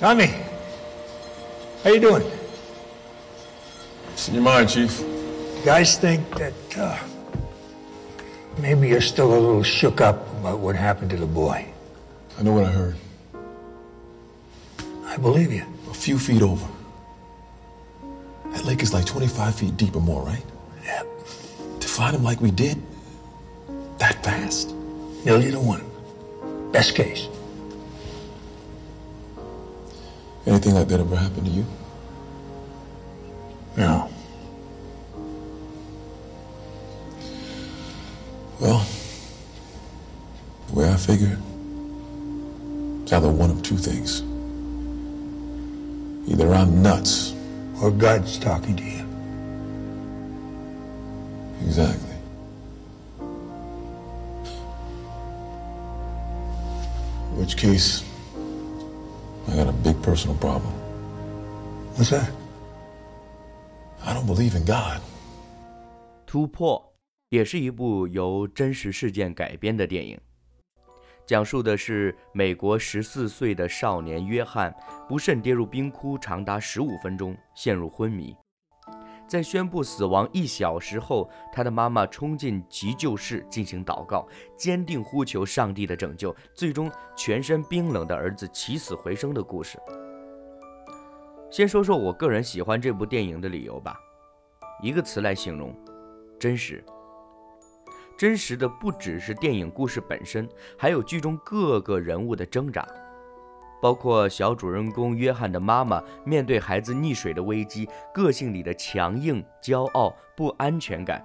Tommy, how you doing? What's in your mind, Chief? You guys think that uh, maybe you're still a little shook up about what happened to the boy. I know what I heard. I believe you. A few feet over. That lake is like 25 feet deep or more, right? Yeah. To find him like we did, that fast? Million to one. Best case. Anything like that ever happened to you? No. Well, the way I figure, it's either one of two things. Either I'm nuts. Or God's talking to you. Exactly. In which case, I got a big personal problem. What's that? I don't believe in God. 突破也是一部由真实事件改编的电影，讲述的是美国十四岁的少年约翰不慎跌入冰窟，长达十五分钟，陷入昏迷。在宣布死亡一小时后，他的妈妈冲进急救室进行祷告，坚定呼求上帝的拯救，最终全身冰冷的儿子起死回生的故事。先说说我个人喜欢这部电影的理由吧，一个词来形容：真实。真实的不只是电影故事本身，还有剧中各个人物的挣扎。包括小主人公约翰的妈妈面对孩子溺水的危机，个性里的强硬、骄傲、不安全感；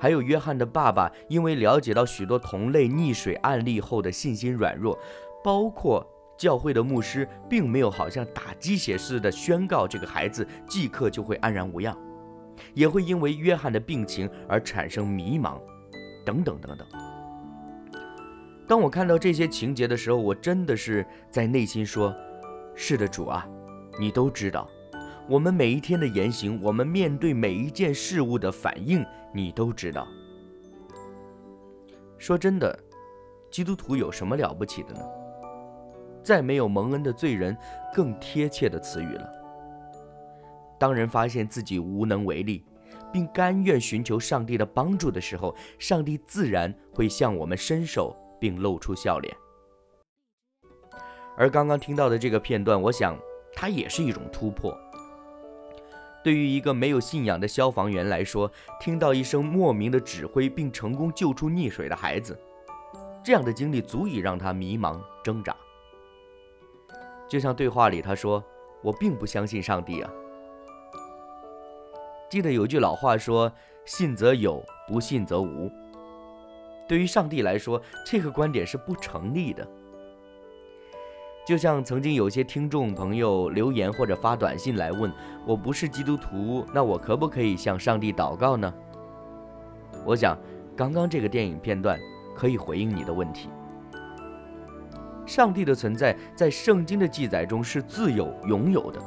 还有约翰的爸爸因为了解到许多同类溺水案例后的信心软弱；包括教会的牧师并没有好像打鸡血似的宣告这个孩子即刻就会安然无恙，也会因为约翰的病情而产生迷茫，等等等等。当我看到这些情节的时候，我真的是在内心说：“是的，主啊，你都知道，我们每一天的言行，我们面对每一件事物的反应，你都知道。”说真的，基督徒有什么了不起的呢？再没有蒙恩的罪人更贴切的词语了。当人发现自己无能为力，并甘愿寻求上帝的帮助的时候，上帝自然会向我们伸手。并露出笑脸。而刚刚听到的这个片段，我想它也是一种突破。对于一个没有信仰的消防员来说，听到一声莫名的指挥并成功救出溺水的孩子，这样的经历足以让他迷茫挣扎。就像对话里他说：“我并不相信上帝啊。”记得有句老话说：“信则有，不信则无。”对于上帝来说，这个观点是不成立的。就像曾经有些听众朋友留言或者发短信来问：“我不是基督徒，那我可不可以向上帝祷告呢？”我想，刚刚这个电影片段可以回应你的问题。上帝的存在在圣经的记载中是自有、拥有的。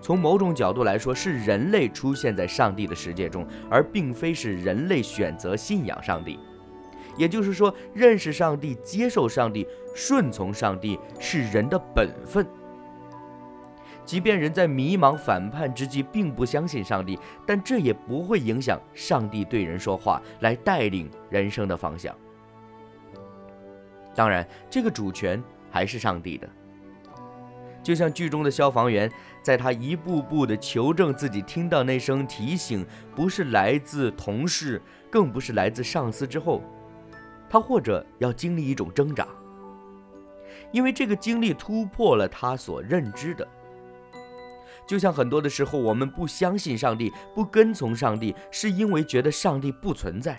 从某种角度来说，是人类出现在上帝的世界中，而并非是人类选择信仰上帝。也就是说，认识上帝、接受上帝、顺从上帝是人的本分。即便人在迷茫反叛之际并不相信上帝，但这也不会影响上帝对人说话，来带领人生的方向。当然，这个主权还是上帝的。就像剧中的消防员，在他一步步的求证自己听到那声提醒不是来自同事，更不是来自上司之后。他或者要经历一种挣扎，因为这个经历突破了他所认知的。就像很多的时候，我们不相信上帝，不跟从上帝，是因为觉得上帝不存在。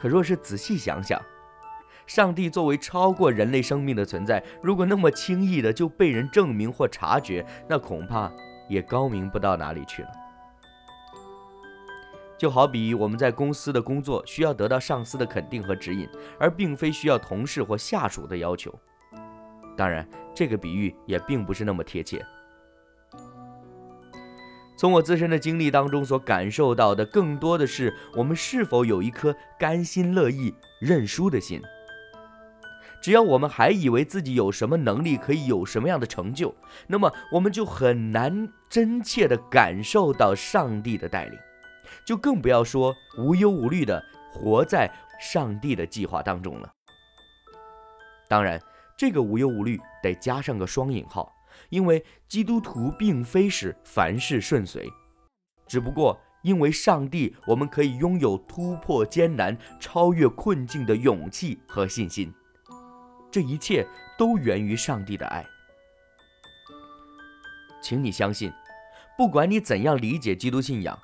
可若是仔细想想，上帝作为超过人类生命的存在，如果那么轻易的就被人证明或察觉，那恐怕也高明不到哪里去了。就好比我们在公司的工作需要得到上司的肯定和指引，而并非需要同事或下属的要求。当然，这个比喻也并不是那么贴切。从我自身的经历当中所感受到的，更多的是我们是否有一颗甘心乐意认输的心。只要我们还以为自己有什么能力可以有什么样的成就，那么我们就很难真切地感受到上帝的带领，就更不要说无忧无虑地活在上帝的计划当中了。当然，这个无忧无虑得加上个双引号。因为基督徒并非是凡事顺遂，只不过因为上帝，我们可以拥有突破艰难、超越困境的勇气和信心。这一切都源于上帝的爱。请你相信，不管你怎样理解基督信仰，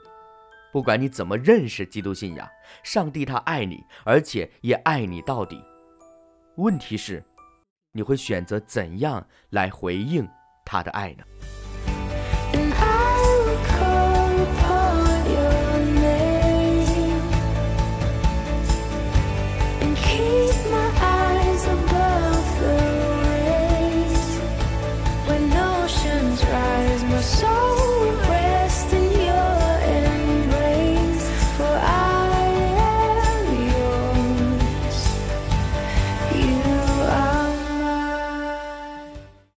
不管你怎么认识基督信仰，上帝他爱你，而且也爱你到底。问题是，你会选择怎样来回应？他的爱呢？